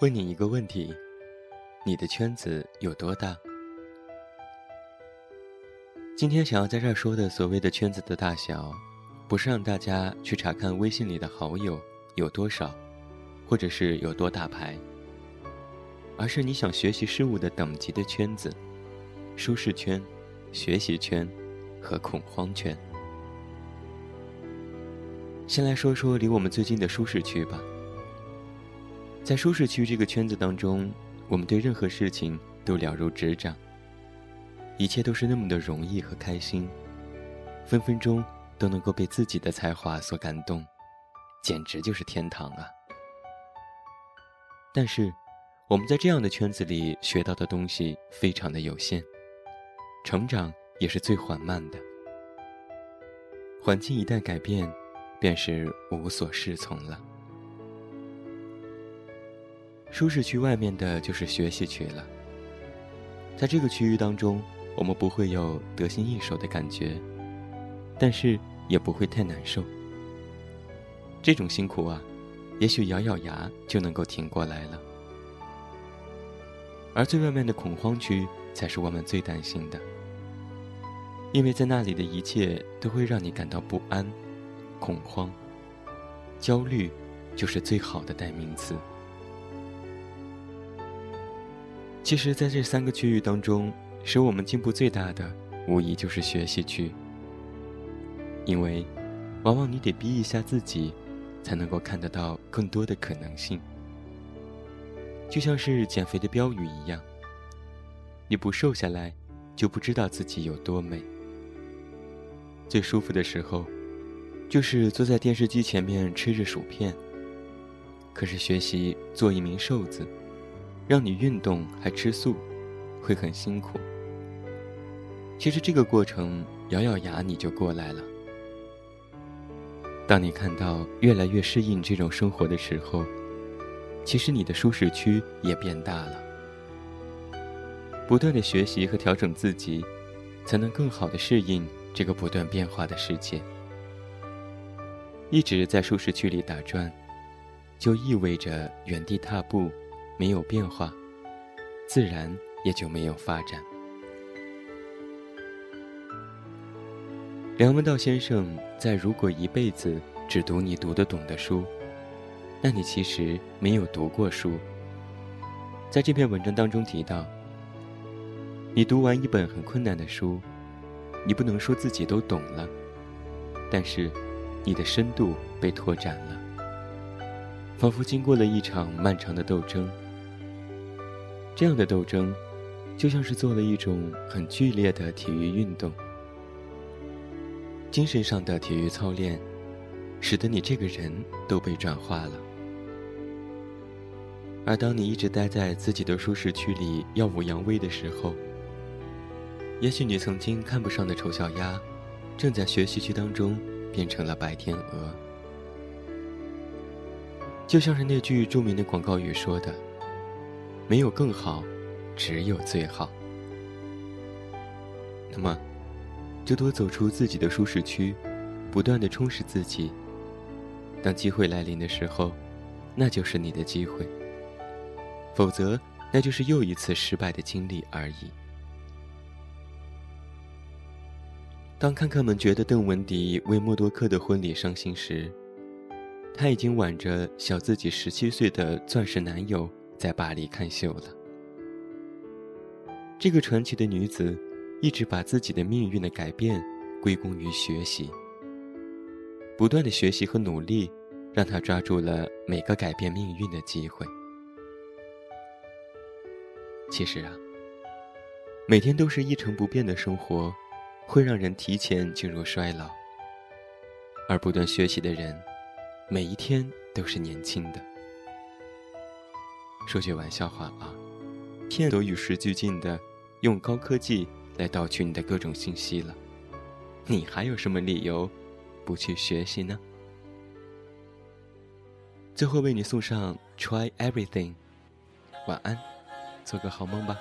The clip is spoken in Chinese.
问你一个问题：你的圈子有多大？今天想要在这儿说的所谓的圈子的大小，不是让大家去查看微信里的好友有多少，或者是有多大牌，而是你想学习事物的等级的圈子：舒适圈、学习圈和恐慌圈。先来说说离我们最近的舒适区吧。在舒适区这个圈子当中，我们对任何事情都了如指掌，一切都是那么的容易和开心，分分钟都能够被自己的才华所感动，简直就是天堂啊！但是，我们在这样的圈子里学到的东西非常的有限，成长也是最缓慢的，环境一旦改变，便是无所适从了。舒适区外面的就是学习区了。在这个区域当中，我们不会有得心应手的感觉，但是也不会太难受。这种辛苦啊，也许咬咬牙就能够挺过来了。而最外面的恐慌区才是我们最担心的，因为在那里的一切都会让你感到不安、恐慌、焦虑，就是最好的代名词。其实，在这三个区域当中，使我们进步最大的，无疑就是学习区。因为，往往你得逼一下自己，才能够看得到更多的可能性。就像是减肥的标语一样，你不瘦下来，就不知道自己有多美。最舒服的时候，就是坐在电视机前面吃着薯片。可是学习做一名瘦子。让你运动还吃素，会很辛苦。其实这个过程咬咬牙你就过来了。当你看到越来越适应这种生活的时候，其实你的舒适区也变大了。不断的学习和调整自己，才能更好的适应这个不断变化的世界。一直在舒适区里打转，就意味着原地踏步。没有变化，自然也就没有发展。梁文道先生在《如果一辈子只读你读得懂的书，那你其实没有读过书》。在这篇文章当中提到，你读完一本很困难的书，你不能说自己都懂了，但是你的深度被拓展了，仿佛经过了一场漫长的斗争。这样的斗争，就像是做了一种很剧烈的体育运动，精神上的体育操练，使得你这个人都被转化了。而当你一直待在自己的舒适区里耀武扬威的时候，也许你曾经看不上的丑小鸭，正在学习区当中变成了白天鹅。就像是那句著名的广告语说的。没有更好，只有最好。那么，就多走出自己的舒适区，不断的充实自己。当机会来临的时候，那就是你的机会；否则，那就是又一次失败的经历而已。当看客们觉得邓文迪为默多克的婚礼伤心时，他已经挽着小自己十七岁的钻石男友。在巴黎看秀了。这个传奇的女子，一直把自己的命运的改变归功于学习。不断的学习和努力，让她抓住了每个改变命运的机会。其实啊，每天都是一成不变的生活，会让人提前进入衰老。而不断学习的人，每一天都是年轻的。说句玩笑话啊，骗都与时俱进的用高科技来盗取你的各种信息了，你还有什么理由不去学习呢？最后为你送上 Try Everything，晚安，做个好梦吧。